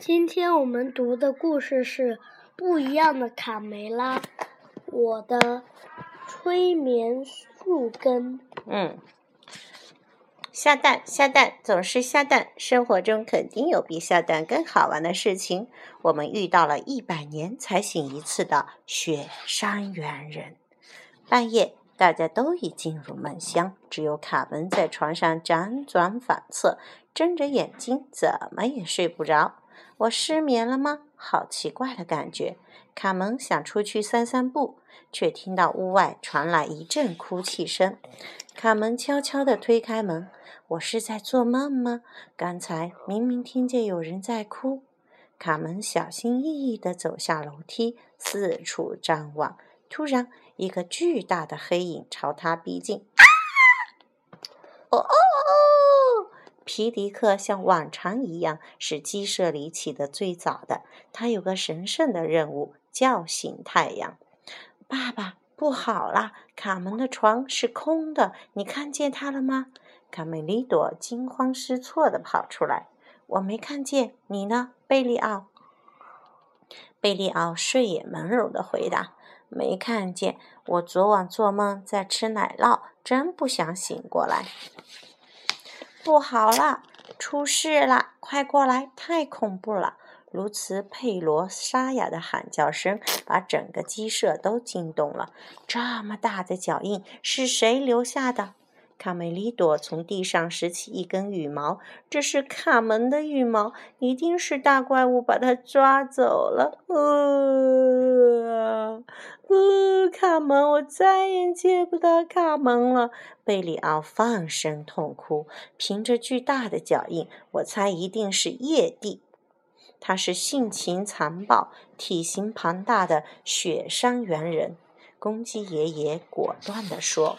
今天我们读的故事是《不一样的卡梅拉》，我的催眠树根。嗯，下蛋下蛋总是下蛋，生活中肯定有比下蛋更好玩的事情。我们遇到了一百年才醒一次的雪山猿人。半夜，大家都已进入梦乡，只有卡门在床上辗转反侧，睁着眼睛，怎么也睡不着。我失眠了吗？好奇怪的感觉。卡门想出去散散步，却听到屋外传来一阵哭泣声。卡门悄悄地推开门：“我是在做梦吗？刚才明明听见有人在哭。”卡门小心翼翼地走下楼梯，四处张望。突然，一个巨大的黑影朝他逼近。哦哦！皮迪克像往常一样是鸡舍里起得最早的。他有个神圣的任务：叫醒太阳。爸爸，不好了！卡门的床是空的，你看见他了吗？卡梅利多惊慌失措地跑出来。我没看见，你呢，贝利奥？贝利奥睡眼朦胧地回答：“没看见。我昨晚做梦在吃奶酪，真不想醒过来。”不好了，出事了！快过来，太恐怖了！卢茨佩罗沙哑的喊叫声把整个鸡舍都惊动了。这么大的脚印是谁留下的？卡梅利多从地上拾起一根羽毛，这是卡门的羽毛，一定是大怪物把它抓走了。呃。呃，卡门，我再也见不到卡门了。贝里奥放声痛哭。凭着巨大的脚印，我猜一定是叶蒂。他是性情残暴、体型庞大的雪山猿人。公鸡爷爷果断地说。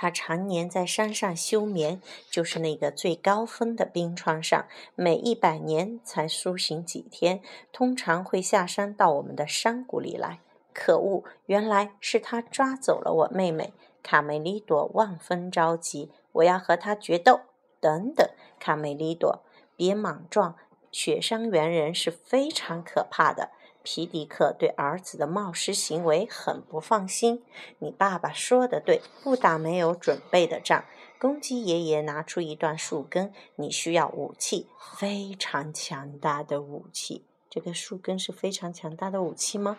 他常年在山上休眠，就是那个最高峰的冰川上，每一百年才苏醒几天，通常会下山到我们的山谷里来。可恶，原来是他抓走了我妹妹卡梅利多，万分着急，我要和他决斗。等等，卡梅利多，别莽撞，雪山猿人是非常可怕的。皮迪克对儿子的冒失行为很不放心。你爸爸说的对，不打没有准备的仗。公鸡爷爷拿出一段树根，你需要武器，非常强大的武器。这个树根是非常强大的武器吗？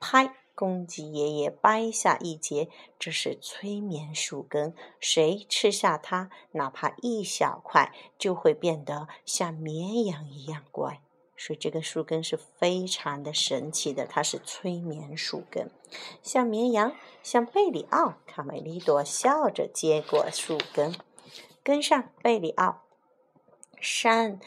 拍！公鸡爷爷掰下一截，这是催眠树根。谁吃下它，哪怕一小块，就会变得像绵羊一样乖。所以这个树根是非常的神奇的，它是催眠树根，像绵羊，像贝里奥。卡梅利多笑着接过树根，跟上贝里奥。山，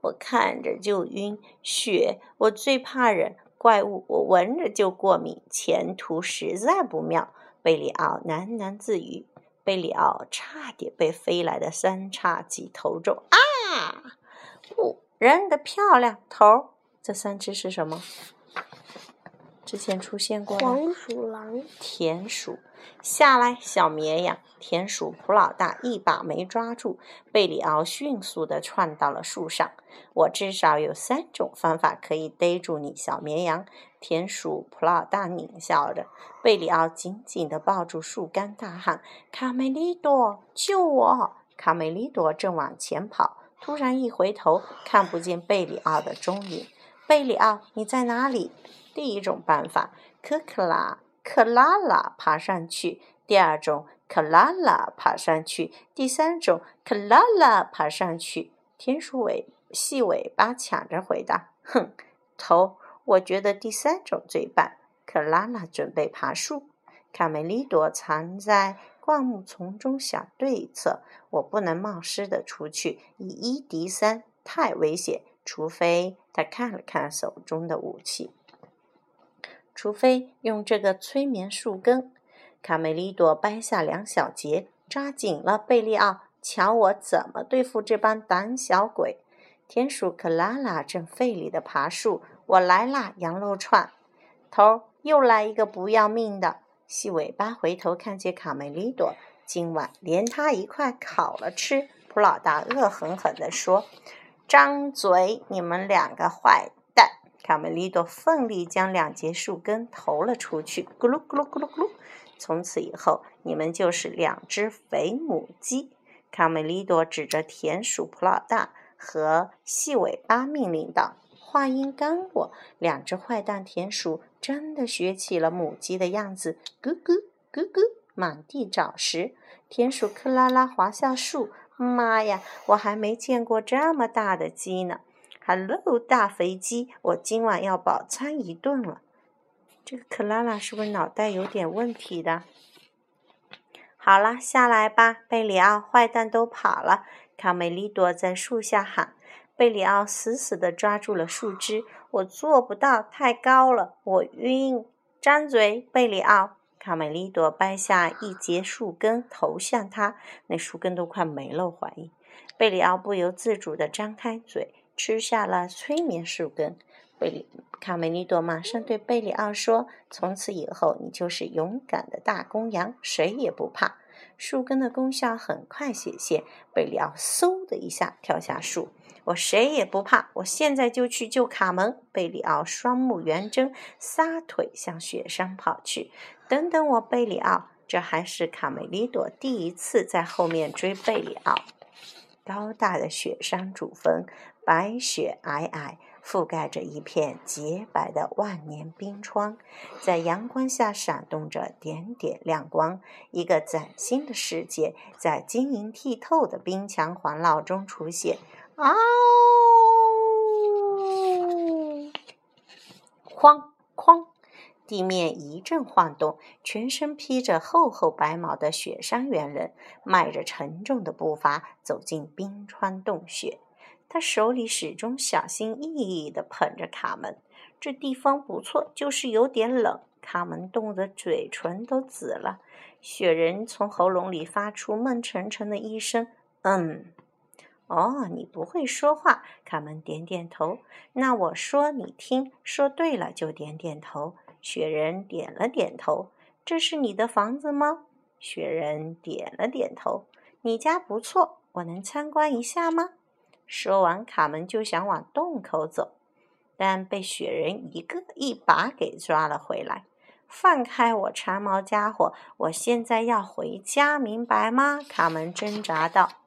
我看着就晕；雪，我最怕人；怪物，我闻着就过敏。前途实在不妙。贝里奥喃喃自语。贝里奥差点被飞来的三叉戟投中。啊！不。人的漂亮头儿，这三只是什么？之前出现过黄鼠狼、田鼠。下来，小绵羊。田鼠普老大一把没抓住，贝里奥迅速地窜到了树上。我至少有三种方法可以逮住你，小绵羊。田鼠普老大狞笑着。贝里奥紧紧地抱住树干，大喊：“卡梅利多，救我！”卡梅利多正往前跑。突然一回头，看不见贝里奥的踪影。贝里奥，你在哪里？第一种办法，可克拉、克拉拉爬上去；第二种，克拉拉爬上去；第三种，克拉拉爬上去。田鼠尾细尾巴抢着回答：“哼，头，我觉得第三种最棒。”克拉拉准备爬树，卡梅利多藏在。灌木丛中想对策，我不能冒失的出去，以一敌三太危险。除非他看了看手中的武器，除非用这个催眠树根。卡梅利多掰下两小节，扎紧了贝利奥。瞧我怎么对付这帮胆小鬼！田鼠克拉拉正费力的爬树，我来啦，羊肉串头，又来一个不要命的。细尾巴回头看见卡梅利多，今晚连他一块烤了吃。普老大恶狠狠地说：“张嘴！你们两个坏蛋！卡梅利多奋力将两节树根投了出去，咕噜咕噜咕噜咕噜。从此以后，你们就是两只肥母鸡。卡梅利多指着田鼠普老大和细尾巴命令道：“话音刚落，两只坏蛋田鼠真的学起了母鸡的样子，咕咕咕咕，满地找食。田鼠克拉拉滑下树，妈呀，我还没见过这么大的鸡呢！Hello，大肥鸡，我今晚要饱餐一顿了。这个克拉拉是不是脑袋有点问题的？”好了，下来吧，贝里奥！坏蛋都跑了。卡梅利多在树下喊。贝里奥死死地抓住了树枝。我做不到，太高了，我晕。张嘴，贝里奥！卡梅利多掰下一节树根投向他，那树根都快没了，怀疑。贝里奥不由自主地张开嘴，吃下了催眠树根。贝里卡梅利多马上对贝里奥说：“从此以后，你就是勇敢的大公羊，谁也不怕。”树根的功效很快显现，贝里奥嗖的一下跳下树。我谁也不怕，我现在就去救卡门。贝里奥双目圆睁，撒腿向雪山跑去。等等我，贝里奥！这还是卡梅利多第一次在后面追贝里奥。高大的雪山主峰，白雪皑皑。覆盖着一片洁白的万年冰川，在阳光下闪动着点点亮光。一个崭新的世界在晶莹剔透的冰墙环绕中出现。嗷！哐哐，地面一阵晃动，全身披着厚厚白毛的雪山猿人迈着沉重的步伐走进冰川洞穴。他手里始终小心翼翼地捧着卡门。这地方不错，就是有点冷。卡门冻得嘴唇都紫了。雪人从喉咙里发出闷沉沉的一声：“嗯。”“哦，你不会说话。”卡门点点头。“那我说你听，说对了就点点头。”雪人点了点头。“这是你的房子吗？”雪人点了点头。“你家不错，我能参观一下吗？”说完，卡门就想往洞口走，但被雪人一个一把给抓了回来。放开我，长毛家伙！我现在要回家，明白吗？卡门挣扎道。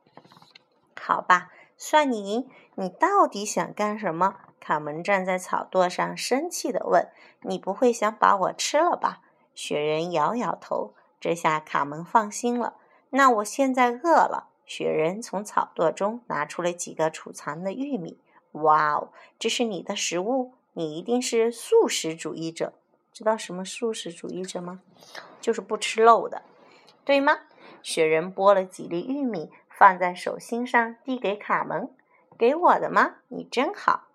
好吧，算你赢。你到底想干什么？卡门站在草垛上，生气地问：“你不会想把我吃了吧？”雪人摇摇头。这下卡门放心了。那我现在饿了。雪人从草垛中拿出了几个储藏的玉米。哇哦，这是你的食物？你一定是素食主义者。知道什么素食主义者吗？就是不吃肉的，对吗？雪人剥了几粒玉米，放在手心上，递给卡门。给我的吗？你真好。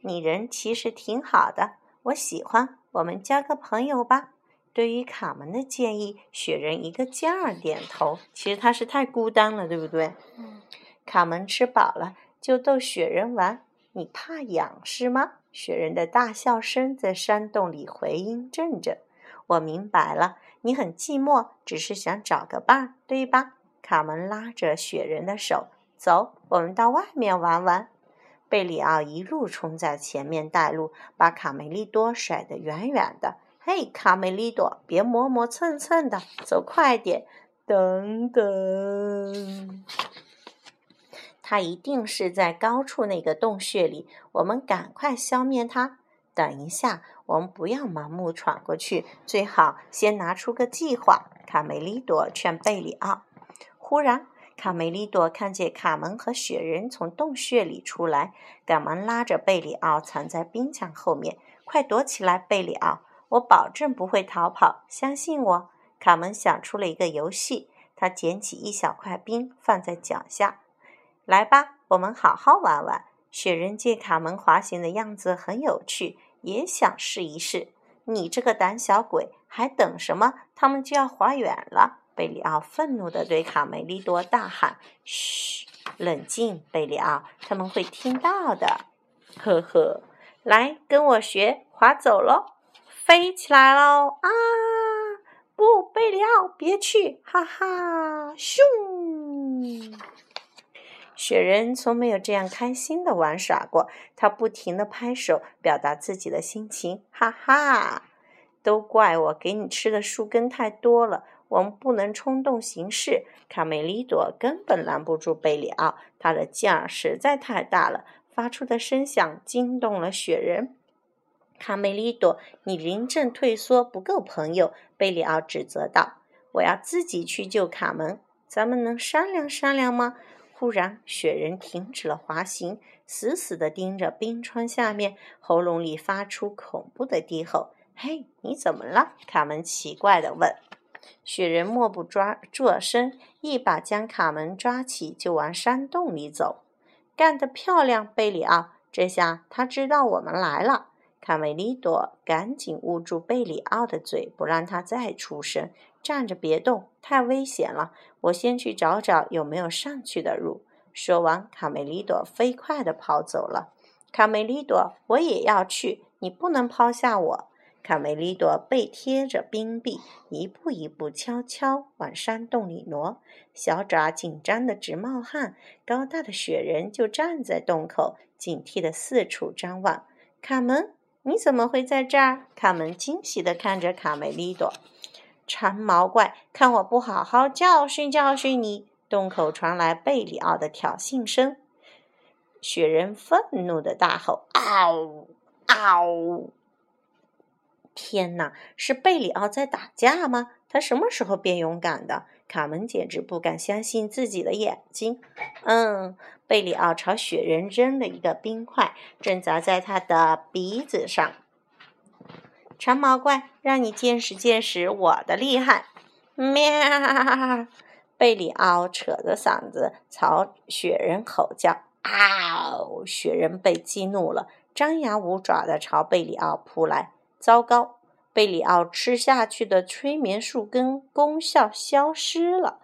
你人其实挺好的，我喜欢。我们交个朋友吧。对于卡门的建议，雪人一个劲儿点头。其实他是太孤单了，对不对？嗯。卡门吃饱了，就逗雪人玩。你怕痒是吗？雪人的大笑声在山洞里回音阵阵。我明白了，你很寂寞，只是想找个伴儿，对吧？卡门拉着雪人的手，走，我们到外面玩玩。贝里奥一路冲在前面带路，把卡梅利多甩得远远的。嘿，卡梅利多，别磨磨蹭蹭的，走快点！等等，他一定是在高处那个洞穴里，我们赶快消灭他。等一下，我们不要盲目闯过去，最好先拿出个计划。卡梅利多劝贝里奥。忽然，卡梅利多看见卡门和雪人从洞穴里出来，赶忙拉着贝里奥藏在冰墙后面，快躲起来，贝里奥！我保证不会逃跑，相信我。卡门想出了一个游戏，他捡起一小块冰放在脚下。来吧，我们好好玩玩。雪人见卡门滑行的样子很有趣，也想试一试。你这个胆小鬼，还等什么？他们就要滑远了。贝里奥愤怒地对卡梅利多大喊：“嘘，冷静，贝里奥，他们会听到的。”呵呵，来跟我学，滑走喽！飞起来喽！啊，不，贝里奥，别去！哈哈，咻！雪人从没有这样开心的玩耍过，他不停地拍手，表达自己的心情。哈哈，都怪我给你吃的树根太多了。我们不能冲动行事。卡梅利多根本拦不住贝里奥，他的劲儿实在太大了，发出的声响惊动了雪人。卡梅利多，你临阵退缩，不够朋友。贝里奥指责道：“我要自己去救卡门，咱们能商量商量吗？”忽然，雪人停止了滑行，死死地盯着冰川下面，喉咙里发出恐怖的低吼。“嘿，你怎么了？”卡门奇怪地问。雪人默不抓作声，一把将卡门抓起，就往山洞里走。干得漂亮，贝里奥！这下他知道我们来了。卡梅利多赶紧捂住贝里奥的嘴，不让他再出声。站着别动，太危险了！我先去找找有没有上去的路。说完，卡梅利多飞快地跑走了。卡梅利多，我也要去，你不能抛下我。卡梅利多背贴着冰壁，一步一步悄悄往山洞里挪，小爪紧张得直冒汗。高大的雪人就站在洞口，警惕地四处张望。卡门，你怎么会在这儿？卡门惊喜地看着卡梅利多。长毛怪，看我不好好教训教训你！洞口传来贝里奥的挑衅声。雪人愤怒的大吼：“嗷！嗷！”天哪，是贝里奥在打架吗？他什么时候变勇敢的？卡门简直不敢相信自己的眼睛。嗯，贝里奥朝雪人扔了一个冰块，正砸在他的鼻子上。长毛怪，让你见识见识我的厉害！喵！贝里奥扯着嗓子朝雪人吼叫。嗷！雪人被激怒了，张牙舞爪地朝贝里奥扑来。糟糕！贝里奥吃下去的催眠树根功效消失了。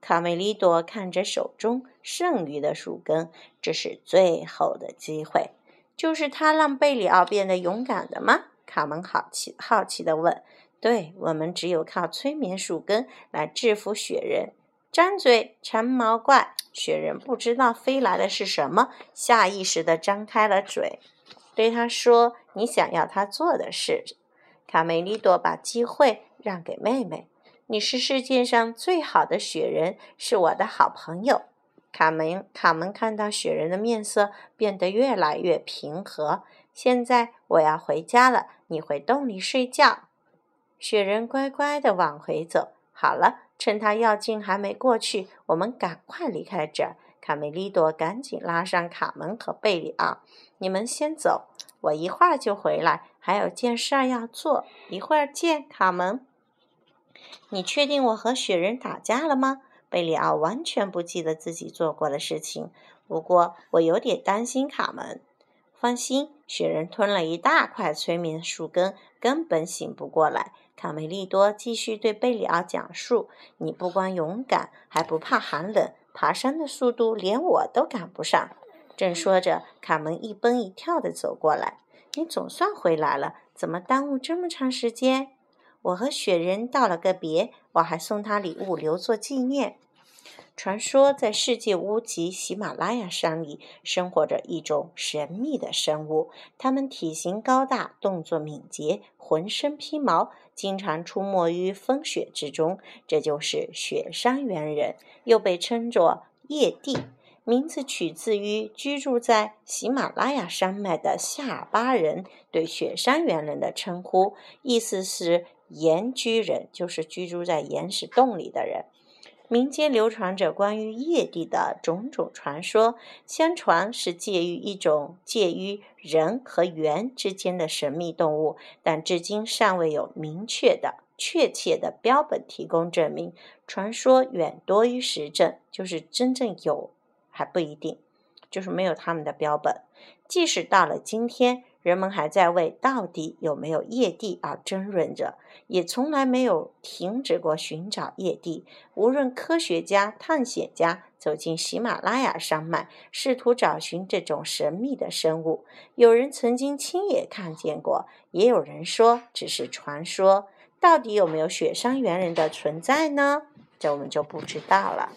卡梅利多看着手中剩余的树根，这是最后的机会。就是他让贝里奥变得勇敢的吗？卡门好奇好奇地问：“对我们只有靠催眠树根来制服雪人。”张嘴，长毛怪！雪人不知道飞来的是什么，下意识地张开了嘴，对他说：“你想要他做的事。”卡梅利多把机会让给妹妹：“你是世界上最好的雪人，是我的好朋友。”卡门卡门看到雪人的面色变得越来越平和。现在我要回家了，你回洞里睡觉。雪人乖乖地往回走。好了，趁他药劲还没过去，我们赶快离开这儿。卡梅利多赶紧拉上卡门和贝里奥：“你们先走，我一会儿就回来，还有件事儿要做。一会儿见，卡门。”你确定我和雪人打架了吗？贝里奥完全不记得自己做过的事情。不过我有点担心卡门。放心，雪人吞了一大块催眠树根，根本醒不过来。卡梅利多继续对贝里奥讲述：“你不光勇敢，还不怕寒冷，爬山的速度连我都赶不上。”正说着，卡门一蹦一跳地走过来：“你总算回来了，怎么耽误这么长时间？”我和雪人道了个别，我还送他礼物留作纪念。传说在世界屋脊喜马拉雅山里生活着一种神秘的生物，它们体型高大，动作敏捷，浑身披毛，经常出没于风雪之中。这就是雪山猿人，又被称作夜帝，名字取自于居住在喜马拉雅山脉的夏巴人对雪山猿人的称呼，意思是岩居人，就是居住在岩石洞里的人。民间流传着关于夜帝的种种传说，相传是介于一种介于人和猿之间的神秘动物，但至今尚未有明确的、确切的标本提供证明。传说远多于实证，就是真正有还不一定，就是没有他们的标本。即使到了今天。人们还在为到底有没有液帝而争论着，也从来没有停止过寻找液帝。无论科学家、探险家走进喜马拉雅山脉，试图找寻这种神秘的生物，有人曾经亲眼看见过，也有人说只是传说。到底有没有雪山猿人的存在呢？这我们就不知道了。